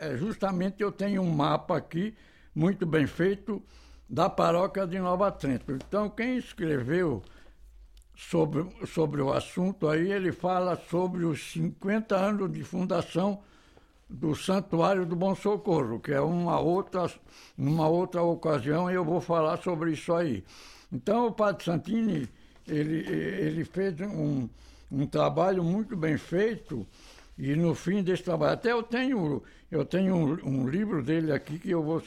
é justamente eu tenho um mapa aqui, muito bem feito, da paróquia de Nova Trento. Então, quem escreveu sobre, sobre o assunto aí, ele fala sobre os 50 anos de fundação do Santuário do Bom Socorro, que é uma outra, numa outra ocasião eu vou falar sobre isso aí. Então, o Padre Santini, ele, ele fez um, um trabalho muito bem feito, e no fim desse trabalho, até eu tenho, eu tenho um, um livro dele aqui que eu vou.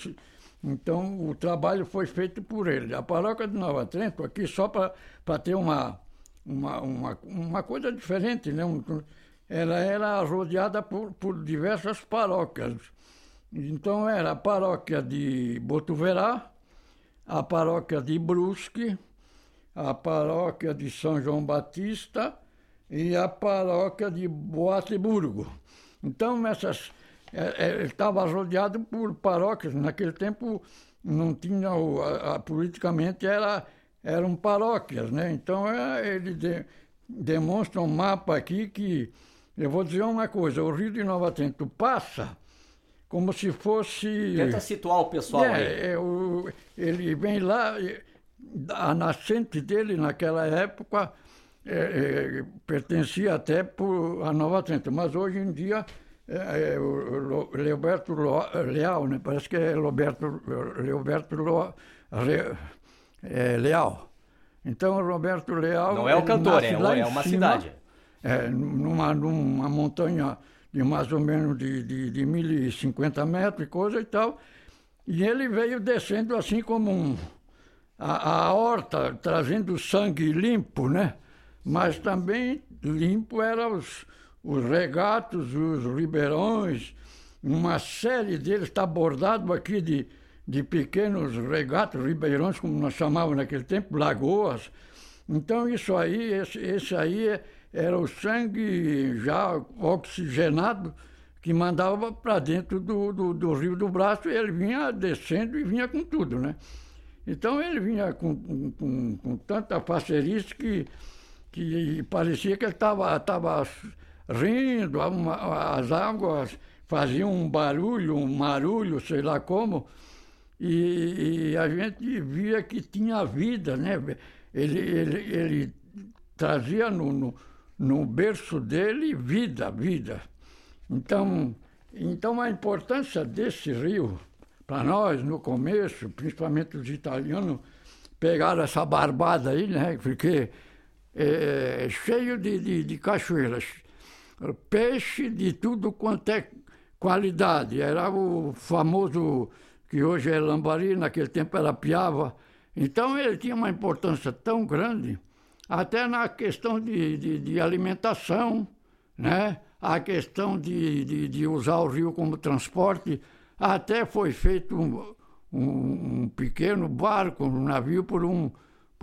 Então, o trabalho foi feito por ele. A paróquia de Nova Trento, aqui só para ter uma, uma, uma, uma coisa diferente, né? Ela era rodeada por, por diversas paróquias. Então, era a paróquia de Botuverá, a paróquia de Brusque, a paróquia de São João Batista e a paróquia de Boateburgo. Então, essas, é, é, estava rodeado por paróquias. Naquele tempo, não tinha, a, a, politicamente, era, eram paróquias. Né? Então, é, ele de, demonstra um mapa aqui que, eu vou dizer uma coisa, o Rio de Nova Trento passa como se fosse... Tenta situar o pessoal é, aí. É, o, ele vem lá, a nascente dele naquela época é, é, pertencia até por, a Nova Trento, mas hoje em dia é, é o Leoberto Leal, né? parece que é Roberto, Leoberto é, Leal. Então, o Roberto Leal. Não é o cantor, é, é uma cima, cidade. É, numa, numa montanha de mais ou menos de, de, de 1.050 metros e coisa e tal. E ele veio descendo assim como um, a, a horta, trazendo sangue limpo, né? Mas também limpo eram os, os regatos, os ribeirões, uma série deles está bordado aqui de, de pequenos regatos, ribeirões, como nós chamávamos naquele tempo, lagoas. Então isso aí, esse, esse aí era o sangue já oxigenado que mandava para dentro do, do, do, Rio do Braço e ele vinha descendo e vinha com tudo, né? Então ele vinha com, com, com tanta facerice que, que parecia que ele estava tava rindo, uma, as águas faziam um barulho, um marulho, sei lá como, e, e, a gente via que tinha vida, né? Ele, ele, ele trazia no, no no berço dele vida, vida. Então, então a importância desse rio, para nós, no começo, principalmente os italianos, pegaram essa barbada aí, né? Porque é, cheio de, de, de cachoeiras, peixe de tudo quanto é qualidade. Era o famoso, que hoje é lambari, naquele tempo era piava. Então ele tinha uma importância tão grande até na questão de, de, de alimentação, né? a questão de, de, de, usar o rio como transporte, até foi feito um, um, um, pequeno barco, um navio, por um,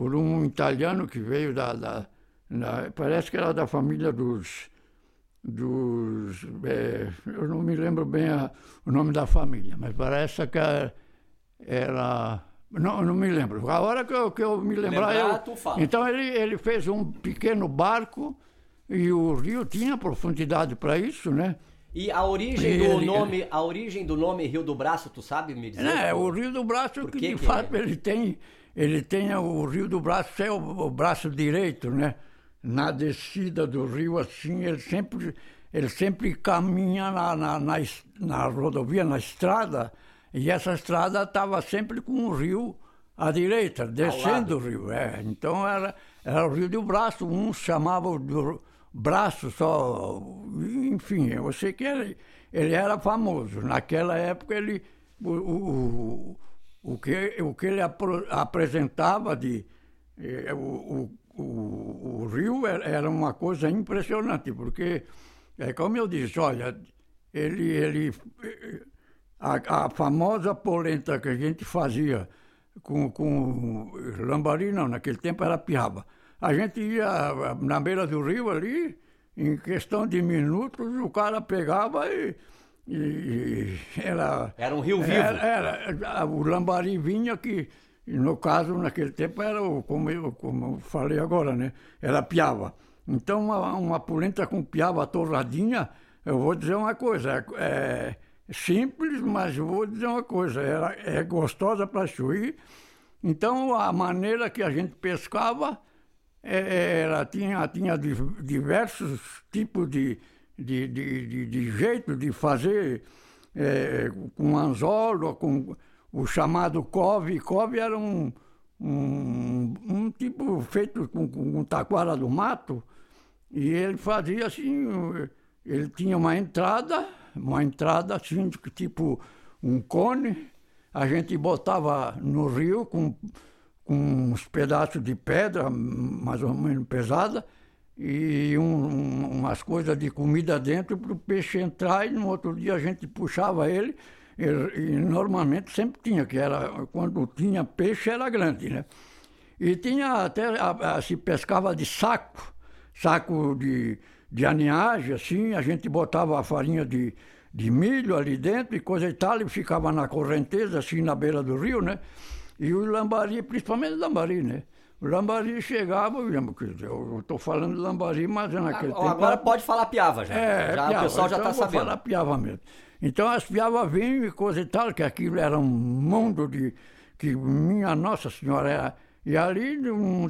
por um italiano que veio da, da, da parece que era da família dos, dos é, eu não me lembro bem a, o nome da família, mas parece que era não, não me lembro. A hora que eu, que eu me lembrar. Lembrar, eu... Então ele, ele fez um pequeno barco e o rio tinha profundidade para isso, né? E a origem do nome, a origem do nome Rio do Braço, tu sabe me dizer? É, o Rio do Braço que, que, de que fato é? ele tem, ele tem o Rio do Braço é o, o, braço direito, né? Na descida do rio assim, ele sempre ele sempre caminha na, na, na, na rodovia, na estrada, e essa estrada estava sempre com o rio à direita, descendo o rio. É. Então era, era o rio do Braço, uns chamavam do Braço só. Enfim, eu sei que ele, ele era famoso. Naquela época ele. O, o, o, que, o que ele apro, apresentava de. Eh, o, o, o, rio era uma coisa impressionante, porque, é como eu disse, olha, ele, ele a, a famosa polenta que a gente fazia com, com lambari, não, naquele tempo era piaba. A gente ia na beira do rio ali, em questão de minutos, o cara pegava e, e era... Era um rio vivo. Era, era, o lambari vinha que, no caso, naquele tempo era, o, como eu, como eu falei agora, né? Era piaba. Então, uma, uma polenta com piaba torradinha, eu vou dizer uma coisa, é, simples, mas vou dizer uma coisa, era, é gostosa para chuir. Então a maneira que a gente pescava é, era, tinha, tinha diversos tipos de, de, de, de, de jeito de fazer é, com anzolo, com o chamado cove. Cove era um, um, um tipo feito com, com taquara do mato, e ele fazia assim, ele tinha uma entrada, uma entrada assim, tipo um cone, a gente botava no rio com uns pedaços de pedra, mais ou menos pesada, e um, umas coisas de comida dentro para o peixe entrar e no outro dia a gente puxava ele e, e, normalmente sempre tinha, que era quando tinha peixe era grande, né? E tinha até, a, a, se pescava de saco, saco de, de aninhagem, assim, a gente botava a farinha de, de milho ali dentro e coisa e tal, e ficava na correnteza, assim, na beira do rio, né? E o lambari, principalmente o lambari, né? O lambari chegava, eu estou falando de lambari, mas é naquele agora, tempo... Agora pode falar piava já, é, já piava. o pessoal já está então, sabendo. Vou falar piava mesmo. Então as piavas vinham e coisa e tal, que aquilo era um mundo de... que minha Nossa Senhora era... E ali, um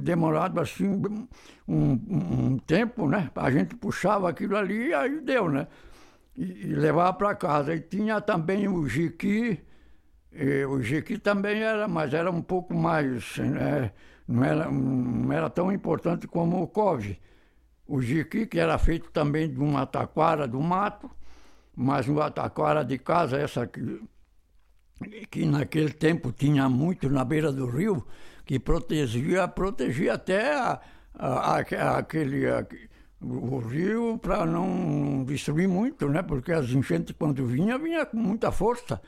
demorado assim, um, um, um, tempo, né? A gente puxava aquilo ali e aí deu, né? E, e levava para casa. E tinha também o jiqui, o jiqui também era, mas era um pouco mais, né? não, era, não era tão importante como o couve. O jiqui, que era feito também de uma taquara do mato, mas uma taquara de casa, essa que, que naquele tempo tinha muito na beira do rio, que protegia, protegia até a, a, a, aquele, o rio para não destruir muito, né? Porque as enchentes quando vinha, vinha com muita força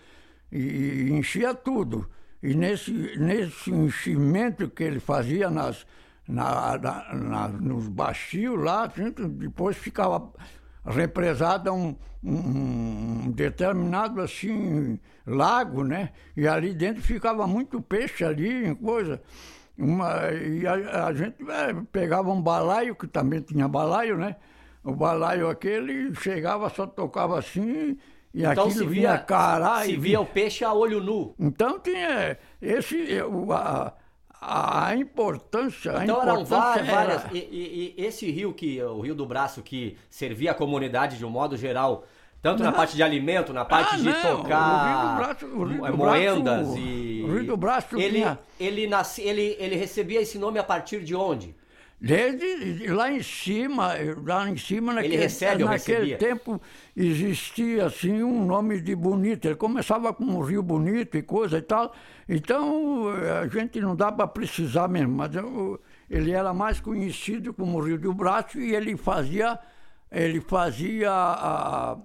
e, enchia tudo. E nesse, nesse enchimento que ele fazia nas, na, na, na, nos baixios lá, depois ficava represada um, um, um, determinado assim lago, né? E ali dentro ficava muito peixe ali, coisa. Uma, e a, a gente é, pegava um balaio, que também tinha balaio, né? O balaio aquele chegava, só tocava assim, e então, se via, cará. Se via o peixe a olho nu. Então tinha esse. A, a importância. A então importância eram várias. Era... E, e, e, esse rio que o Rio do Braço que servia a comunidade de um modo geral, tanto não. na parte de alimento, na parte ah, de não. tocar o Rio do Braço, o Rio do moendas Braço, e o Rio do Braço ele tinha... ele, nasce, ele ele recebia esse nome a partir de onde? Desde lá em cima, lá em cima naquele, ele recebe naquele tempo existia assim um nome de bonito. Ele começava com um rio bonito e coisa e tal. Então a gente não dá para precisar mesmo, mas eu, ele era mais conhecido como Rio do Braço e ele fazia ele fazia a,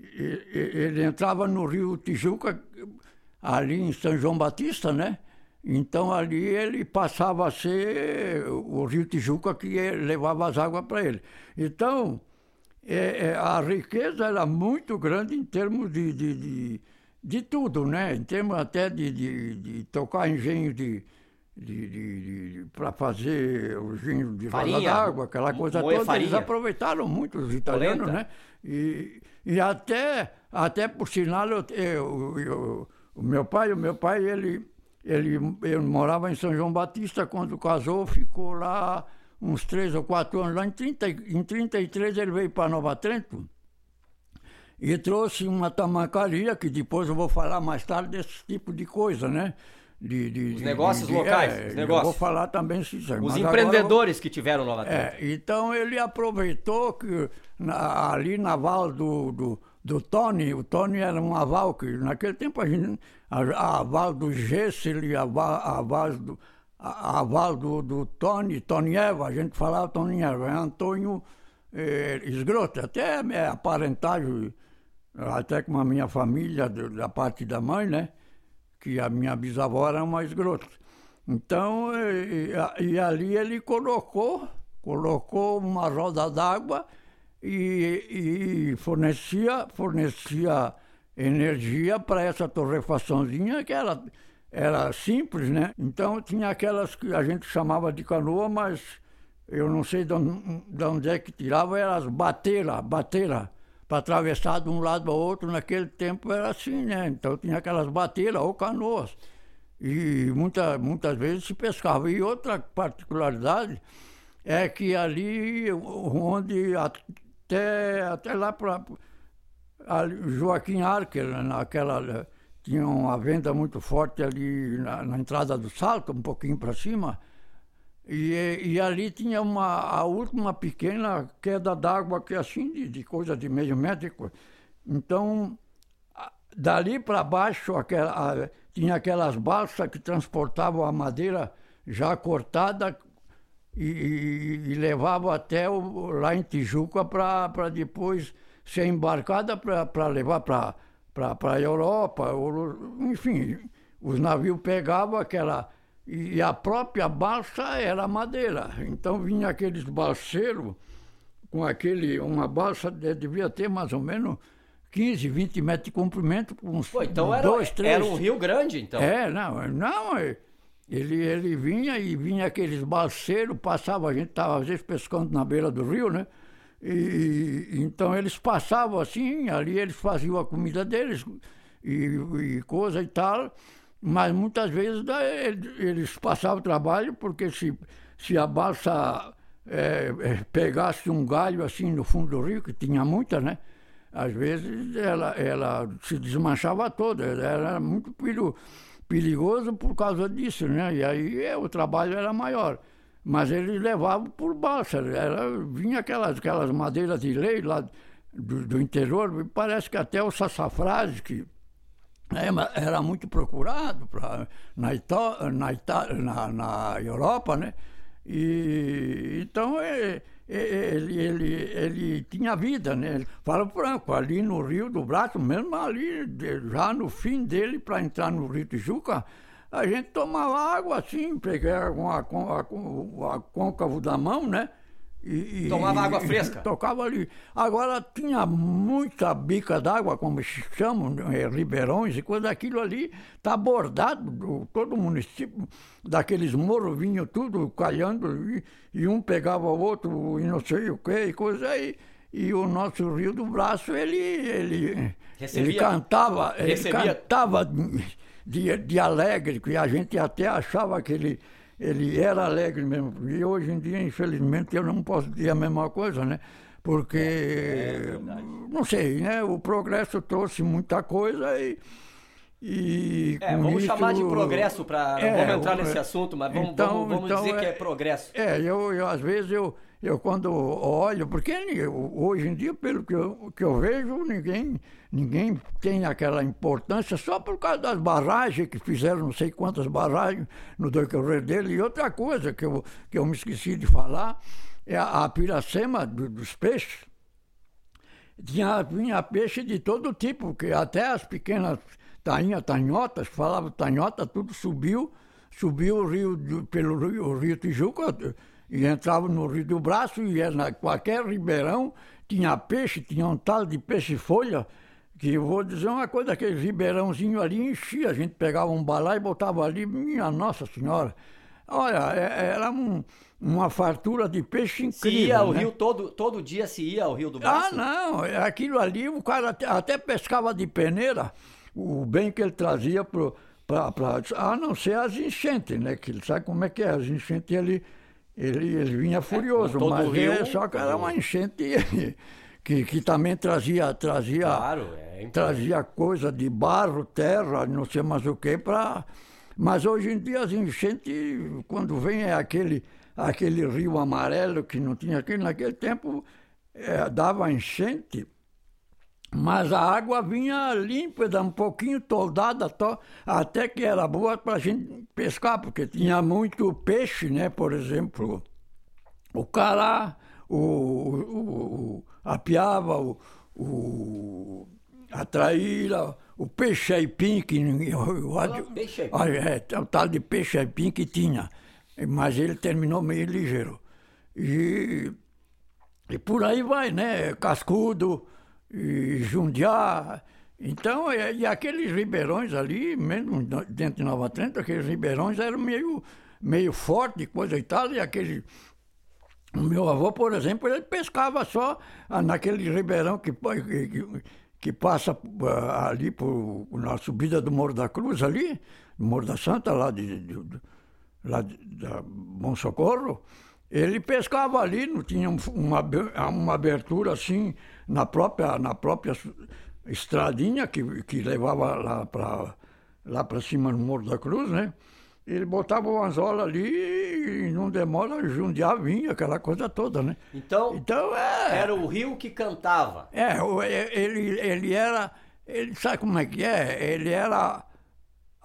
ele entrava no Rio Tijuca ali em São João Batista, né? Então ali ele passava a ser o rio Tijuca que levava as águas para ele. Então é, é, a riqueza era muito grande em termos de, de, de, de tudo, né? Em termos até de, de, de tocar engenho de, de, de, de para fazer o engenho de farinha d'água, aquela coisa toda. Farinha. Eles aproveitaram muito os italianos, Polenta. né? E, e até, até por sinal, eu, eu, eu, o meu pai, o meu pai, ele ele, ele morava em São João Batista, quando casou, ficou lá uns três ou quatro anos. Lá em, 30, em 33 ele veio para Nova Trento e trouxe uma tamacaria, que depois eu vou falar mais tarde desse tipo de coisa, né? De, de, os negócios de, locais, é, os negócios. vou falar também se Os empreendedores que tiveram Nova Trento. É, então ele aproveitou que na, ali na Val do, do do Tony. O Tony era um aval que naquele tempo a gente. A, a aval do Gessel, a a aval do. A aval do, do Tony, Tony Eva, a gente falava Tony Eva, é Antônio eh, Esgroto, até é aparentagem, até com a minha família, da parte da mãe, né? Que a minha bisavó era uma esgrota. Então, e, e, ali ele colocou, colocou uma roda d'água e, e fornecia, fornecia energia para essa torrefaçãozinha que era, era simples, né? Então tinha aquelas que a gente chamava de canoa, mas eu não sei de onde, de onde é que tirava, eram as bateiras, bateira, para atravessar de um lado ao outro, naquele tempo era assim, né? Então tinha aquelas bateiras ou canoas. E muita, muitas vezes se pescava. E outra particularidade é que ali onde até, até lá para Joaquim Archer, naquela tinha uma venda muito forte ali na, na entrada do salto, um pouquinho para cima, e, e, ali tinha uma, a última pequena queda d'água, que é assim, de, de coisa de meio metro. Então, dali para baixo, aquela, a, tinha aquelas balsas que transportavam a madeira já cortada e, e, e levavam até o, lá em Tijuca para depois ser embarcada para levar para a Europa. Ou, enfim, os navios pegavam aquela e a própria balsa era madeira. Então vinha aqueles balseiros com aquele, uma balsa devia ter mais ou menos 15, 20 metros de comprimento, com uns Pô, então era, dois, três. Era um rio grande, então. É, não, não, é, ele, ele vinha e vinha aqueles balseiros, passava, a gente estava às vezes pescando na beira do rio, né? E, então eles passavam assim, ali eles faziam a comida deles e, e coisa e tal. Mas muitas vezes eles passavam trabalho porque se, se a balsa é, é, pegasse um galho assim no fundo do rio, que tinha muita, né? Às vezes ela, ela se desmanchava toda, era muito perigoso por causa disso, né? E aí é, o trabalho era maior. Mas eles levavam por balsa, era, vinha aquelas, aquelas madeiras de lei lá do, do interior, parece que até o sassafrás, que é, era muito procurado pra, na, Ita, na, Ita, na, na Europa, né? E, então é, ele, ele, ele tinha vida, né? Fala franco, ali no Rio do Braço, mesmo ali, já no fim dele, para entrar no Rio Tijuca, a gente tomava água assim, pegava com a, com a, com a côncavo da mão, né? E, Tomava água fresca? Tocava ali. Agora tinha muita bica d'água, como se chamam, é, ribeirões e coisa daquilo ali, está bordado, todo o município, daqueles morros vinham tudo calhando, e, e, um pegava o outro e não sei o que, e coisa aí. E o nosso Rio do Braço, ele, ele, recebia, ele cantava, recebia... ele cantava de, de alegre, que a gente até achava que ele ele era alegre mesmo. E hoje em dia, infelizmente, eu não posso dizer a mesma coisa, né? Porque, é, é não sei, né? O progresso trouxe muita coisa e. E é, vamos isso, chamar de progresso para. É, vamos entrar nesse assunto, mas vamos, então, vamos, vamos então, dizer é, que é progresso. É, eu, eu às vezes eu, eu quando olho, porque hoje em dia, pelo que eu, que eu vejo, ninguém, ninguém tem aquela importância só por causa das barragens, que fizeram não sei quantas barragens no decorrer dele. E outra coisa que eu, que eu me esqueci de falar é a, a piracema do, dos peixes. Tinha, tinha peixe de todo tipo, que até as pequenas tainhas, tanhotas, falavam tanhota, tudo subiu, subiu o rio, pelo rio, o rio Tijuca e entrava no Rio do Braço e ia na qualquer ribeirão, tinha peixe, tinha um tal de peixe-folha, que eu vou dizer uma coisa, aquele ribeirãozinho ali enchia, a gente pegava um balai e botava ali, minha Nossa Senhora. Olha, é, era um, uma fartura de peixe incrível. Se ia ao né? rio todo, todo dia, se ia ao Rio do Braço? Ah, não, aquilo ali, o cara até, até pescava de peneira, o bem que ele trazia para... A não ser as enchentes, né? Que ele sabe como é que é, as enchentes ali ele, ele vinha furioso, é, mas rio, é, só que era uma enchente que, que também trazia, trazia, claro, é trazia coisa de barro, terra, não sei mais o que, para. Mas hoje em dia as enchentes, quando vem é aquele, aquele rio amarelo que não tinha aqui, naquele tempo é, dava enchente mas a água vinha límpida, um pouquinho toldada, to, até que era boa para a gente pescar, porque tinha muito peixe, né? Por exemplo, o cará, o, o, a piava, o, o, a traíra, o peixe aipim, que o, peixe aipim. É, o tal de peixe aipim que tinha, mas ele terminou meio ligeiro. E, e por aí vai, né? Cascudo, Jundiá. Então, e, e aqueles ribeirões ali, mesmo dentro de Nova Trento, aqueles ribeirões eram meio, meio fortes, coisa e tal, e aquele, O meu avô, por exemplo, ele pescava só naquele ribeirão que, que, que passa uh, ali por, na subida do Morro da Cruz, ali, no Morro da Santa, lá de, de, de lá de, da Bom Socorro. Ele pescava ali, não tinha uma, uma abertura assim na própria, na própria estradinha que, que levava lá para lá para cima no Morro da Cruz, né? Ele botava o anzol ali e não demora, Jundiá vinha, aquela coisa toda, né? Então, então é, era o rio que cantava. É, ele, ele era, ele sabe como é que é? Ele era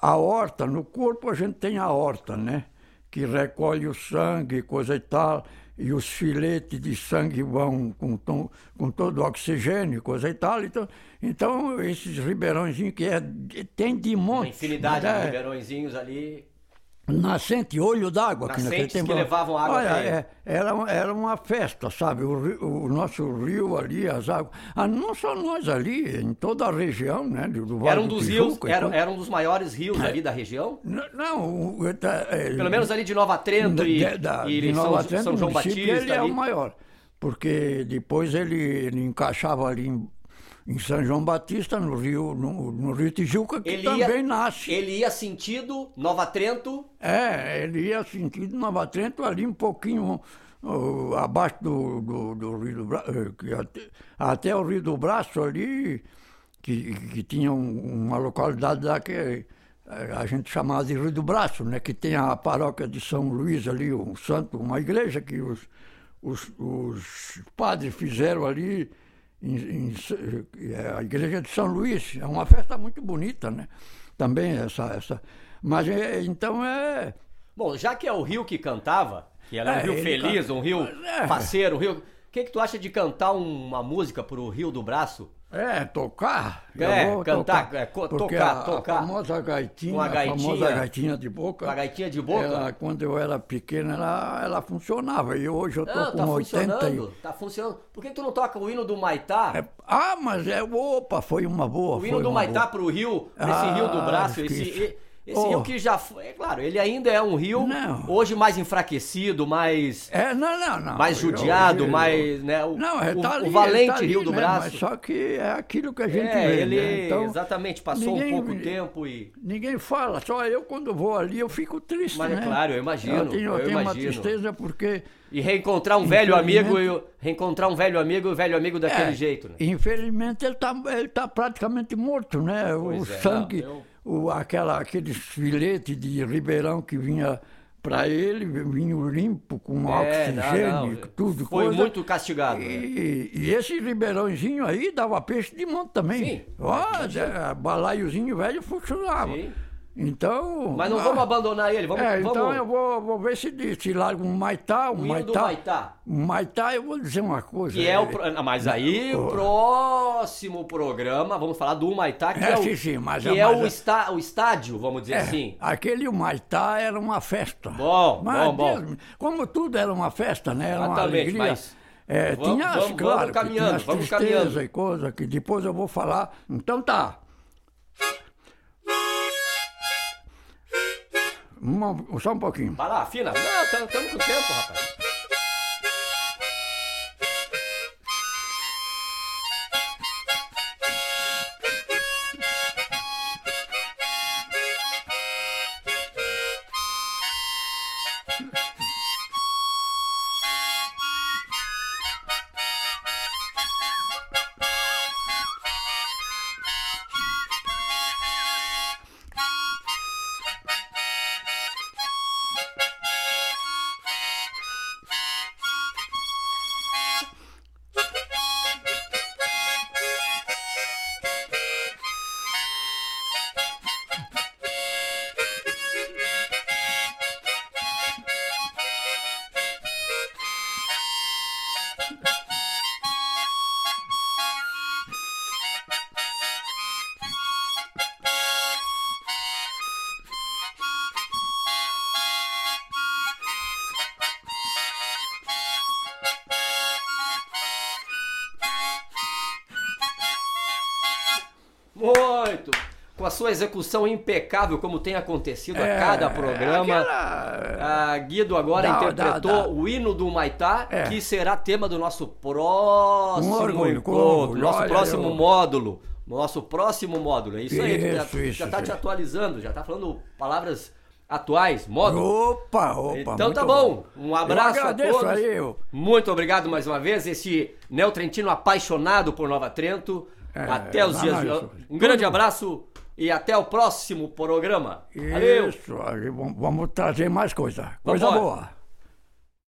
a horta, no corpo a gente tem a horta, né? Que recolhe o sangue, coisa e tal, e os filetes de sangue vão com, tom, com todo o oxigênio, coisa e tal. Então, então esses ribeirõezinhos que é, tem de monte. Uma infinidade né? de ribeirõezinhos ali nascente, olho d'água. Nascentes que, que levavam água Olha, é, era, era uma festa, sabe? O, o, nosso rio ali, as águas. Ah, não só nós ali, em toda a região, né? Do Vale era um dos rios, era, era um dos maiores rios é, ali da região? Não, não é, pelo menos ali de Nova Trento e, de, da, e de Nova São, Trento, São João Batista. Ele ali. é o maior, porque depois ele, ele encaixava ali em em São João Batista, no Rio, no, no Rio Tijuca, que ele também ia, nasce. Ele ia sentido Nova Trento? É, ele ia sentido Nova Trento, ali um pouquinho uh, abaixo do, do, do, Rio do Braço, eh, até, até, o Rio do Braço ali, que, que tinha um, uma localidade lá que eh, a gente chamava de Rio do Braço, né, que tem a paróquia de São Luís ali, um santo, uma igreja que os, os, os padres fizeram ali em, em, é, a igreja de São Luís. É uma festa muito bonita, né? Também essa. essa mas é, então é. Bom, já que é o rio que cantava, que era é, um rio feliz, um rio é. faceiro, um rio. O que, que tu acha de cantar uma música pro Rio do Braço? É, tocar. É, cantar, tocar, é, tocar, a, tocar. A famosa gaitinha, uma gaitinha, a famosa gaitinha de boca. Uma gaitinha de boca? Ela, quando eu era pequeno, ela, ela funcionava. E hoje eu tô não, com tá 80 funcionando, e... Tá funcionando. Por que tu não toca o hino do Maitá? É, ah, mas é... Opa, foi uma boa. O hino do Maitá boa. pro rio, esse ah, rio do braço, esse... Esse oh. rio que já foi, é claro, ele ainda é um rio não. hoje mais enfraquecido, mais é, não, não, não. mais judiado, eu, eu, mais, né, o, não, é, tá ali, o valente tá rio do mesmo, braço. só que é aquilo que a gente é, vê, ele né? então, exatamente passou ninguém, um pouco tempo e ninguém fala, só eu quando vou ali eu fico triste, Mas é né? é claro, eu imagino. Eu tenho, eu, tenho imagino. uma tristeza porque e reencontrar um velho amigo e reencontrar um velho amigo e o velho amigo daquele é, jeito, né? Infelizmente ele está ele tá praticamente morto, né? Pois o é, sangue não, eu o, aquela, aqueles filetes de Ribeirão que vinha para ele, vinha limpo, com é, oxigênio, não, não. tudo. Foi coisa. muito castigado. E, né? e, esse ribeirãozinho aí dava peixe de monte também. Sim. Ó, balaiozinho velho funcionava. Sim. Então. Mas não ah, vamos abandonar ele, vamos. É, então vamos... eu vou, vou ver se, se larga um Maitá, um Maitá. Maitá. Um Maitá, eu vou dizer uma coisa. Que é, o. Ah, mas aí o próximo programa, vamos falar do Maitá, que é, é o. Sim, sim, mas, que é o, está, o estádio, vamos dizer é, assim. Aquele Maitá era uma festa. Bom, mas, bom, bom. Como tudo era uma festa, né? Era Exatamente, uma alegria. Mas... É, vamos, tinha, vamos, claro, vamos caminhando, tinha vamos caminhando. e coisa que depois eu vou falar. Então tá. Uma, só um pouquinho. Vai lá, afina. Não, estamos com tempo, rapaz. Com a sua execução impecável, como tem acontecido é, a cada programa. Aquela... A Guido agora dá, interpretou dá, dá. o hino do Maitá, é. que será tema do nosso próximo um orgulho, encontro, nosso próximo eu... módulo. Nosso próximo módulo, é isso, isso aí. Já, isso, já tá isso. te atualizando, já tá falando palavras atuais, módulo. Opa, opa. Então tá bom. Um abraço a todos. Aí, eu... Muito obrigado mais uma vez. Esse Neotrentino apaixonado por Nova Trento. É, até os dias. Não, um grande abraço e até o próximo programa. Valeu. Isso, vamos trazer mais coisa. Coisa boa.